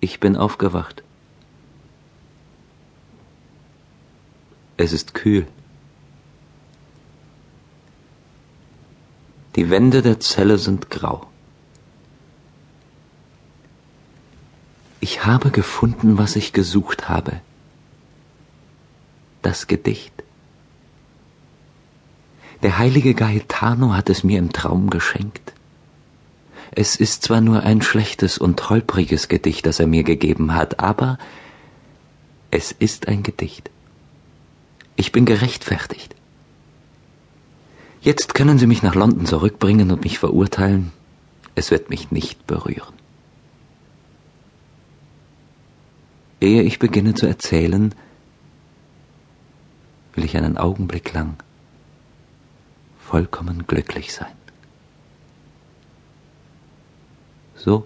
Ich bin aufgewacht. Es ist kühl. Die Wände der Zelle sind grau. Ich habe gefunden, was ich gesucht habe. Das Gedicht. Der heilige Gaetano hat es mir im Traum geschenkt. Es ist zwar nur ein schlechtes und holpriges Gedicht, das er mir gegeben hat, aber es ist ein Gedicht. Ich bin gerechtfertigt. Jetzt können Sie mich nach London zurückbringen und mich verurteilen. Es wird mich nicht berühren. Ehe ich beginne zu erzählen, will ich einen Augenblick lang vollkommen glücklich sein. So.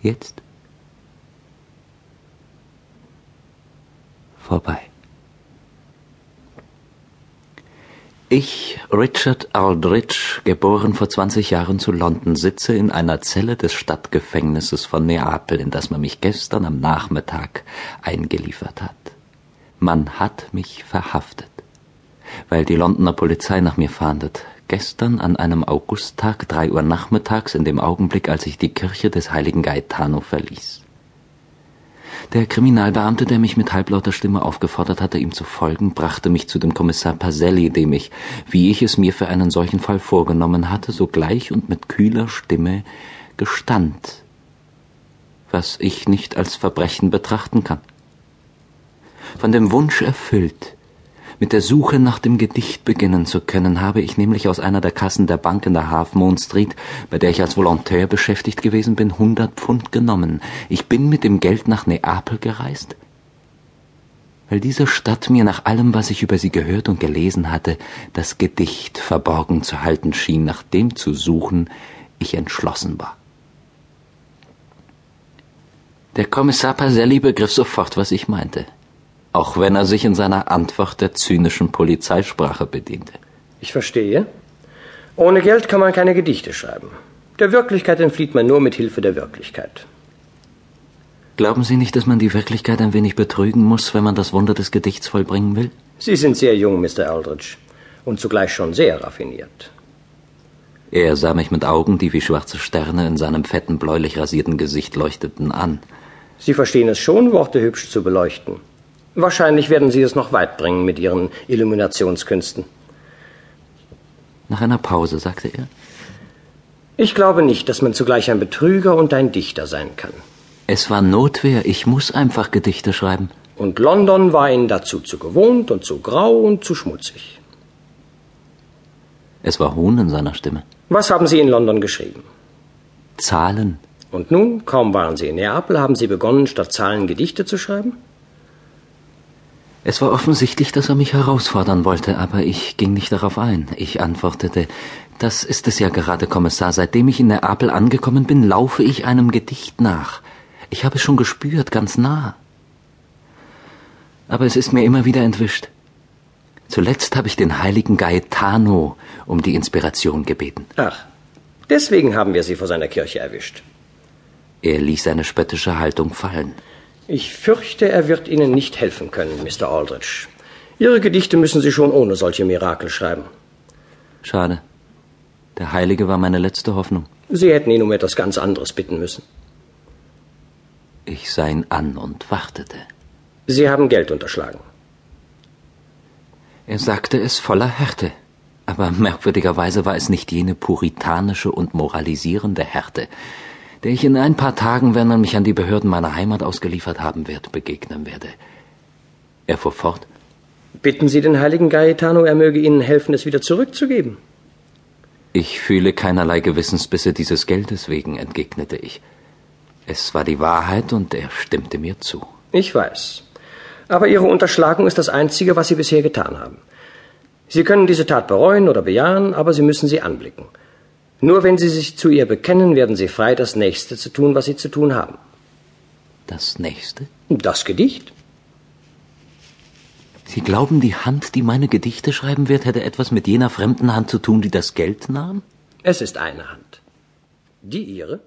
Jetzt. Vorbei. Ich, Richard Aldrich, geboren vor 20 Jahren zu London, sitze in einer Zelle des Stadtgefängnisses von Neapel, in das man mich gestern am Nachmittag eingeliefert hat. Man hat mich verhaftet, weil die Londoner Polizei nach mir fahndet. Gestern an einem Augusttag, drei Uhr nachmittags, in dem Augenblick, als ich die Kirche des heiligen Gaetano verließ. Der Kriminalbeamte, der mich mit halblauter Stimme aufgefordert hatte, ihm zu folgen, brachte mich zu dem Kommissar Paselli, dem ich, wie ich es mir für einen solchen Fall vorgenommen hatte, sogleich und mit kühler Stimme gestand, was ich nicht als Verbrechen betrachten kann von dem Wunsch erfüllt, mit der Suche nach dem Gedicht beginnen zu können, habe ich nämlich aus einer der Kassen der Bank in der Half Moon Street, bei der ich als Volontär beschäftigt gewesen bin, hundert Pfund genommen. Ich bin mit dem Geld nach Neapel gereist, weil diese Stadt mir nach allem, was ich über sie gehört und gelesen hatte, das Gedicht verborgen zu halten schien, nach dem zu suchen ich entschlossen war. Der Kommissar Paselli begriff sofort, was ich meinte auch wenn er sich in seiner Antwort der zynischen Polizeisprache bediente. Ich verstehe. Ohne Geld kann man keine Gedichte schreiben. Der Wirklichkeit entflieht man nur mit Hilfe der Wirklichkeit. Glauben Sie nicht, dass man die Wirklichkeit ein wenig betrügen muss, wenn man das Wunder des Gedichts vollbringen will? Sie sind sehr jung, Mr. Aldrich, und zugleich schon sehr raffiniert. Er sah mich mit Augen, die wie schwarze Sterne in seinem fetten, bläulich rasierten Gesicht leuchteten, an. Sie verstehen es schon, Worte hübsch zu beleuchten. Wahrscheinlich werden Sie es noch weit bringen mit Ihren Illuminationskünsten. Nach einer Pause sagte er. Ich glaube nicht, dass man zugleich ein Betrüger und ein Dichter sein kann. Es war Notwehr, ich muss einfach Gedichte schreiben. Und London war Ihnen dazu zu gewohnt und zu grau und zu schmutzig. Es war Hohn in seiner Stimme. Was haben Sie in London geschrieben? Zahlen. Und nun, kaum waren Sie in Neapel, haben Sie begonnen, statt Zahlen Gedichte zu schreiben? Es war offensichtlich, dass er mich herausfordern wollte, aber ich ging nicht darauf ein. Ich antwortete, das ist es ja gerade, Kommissar. Seitdem ich in Neapel angekommen bin, laufe ich einem Gedicht nach. Ich habe es schon gespürt, ganz nah. Aber es ist mir immer wieder entwischt. Zuletzt habe ich den heiligen Gaetano um die Inspiration gebeten. Ach, deswegen haben wir Sie vor seiner Kirche erwischt. Er ließ seine spöttische Haltung fallen. Ich fürchte, er wird Ihnen nicht helfen können, Mr. Aldrich. Ihre Gedichte müssen Sie schon ohne solche Mirakel schreiben. Schade. Der Heilige war meine letzte Hoffnung. Sie hätten ihn um etwas ganz anderes bitten müssen. Ich sah ihn an und wartete. Sie haben Geld unterschlagen. Er sagte es voller Härte. Aber merkwürdigerweise war es nicht jene puritanische und moralisierende Härte, der ich in ein paar Tagen, wenn man mich an die Behörden meiner Heimat ausgeliefert haben wird, begegnen werde. Er fuhr fort. Bitten Sie den heiligen Gaetano, er möge Ihnen helfen, es wieder zurückzugeben. Ich fühle keinerlei Gewissensbisse dieses Geldes wegen, entgegnete ich. Es war die Wahrheit und er stimmte mir zu. Ich weiß. Aber Ihre Unterschlagung ist das Einzige, was Sie bisher getan haben. Sie können diese Tat bereuen oder bejahen, aber Sie müssen sie anblicken. Nur wenn Sie sich zu ihr bekennen, werden Sie frei, das Nächste zu tun, was Sie zu tun haben. Das Nächste? Das Gedicht. Sie glauben, die Hand, die meine Gedichte schreiben wird, hätte etwas mit jener fremden Hand zu tun, die das Geld nahm? Es ist eine Hand. Die Ihre?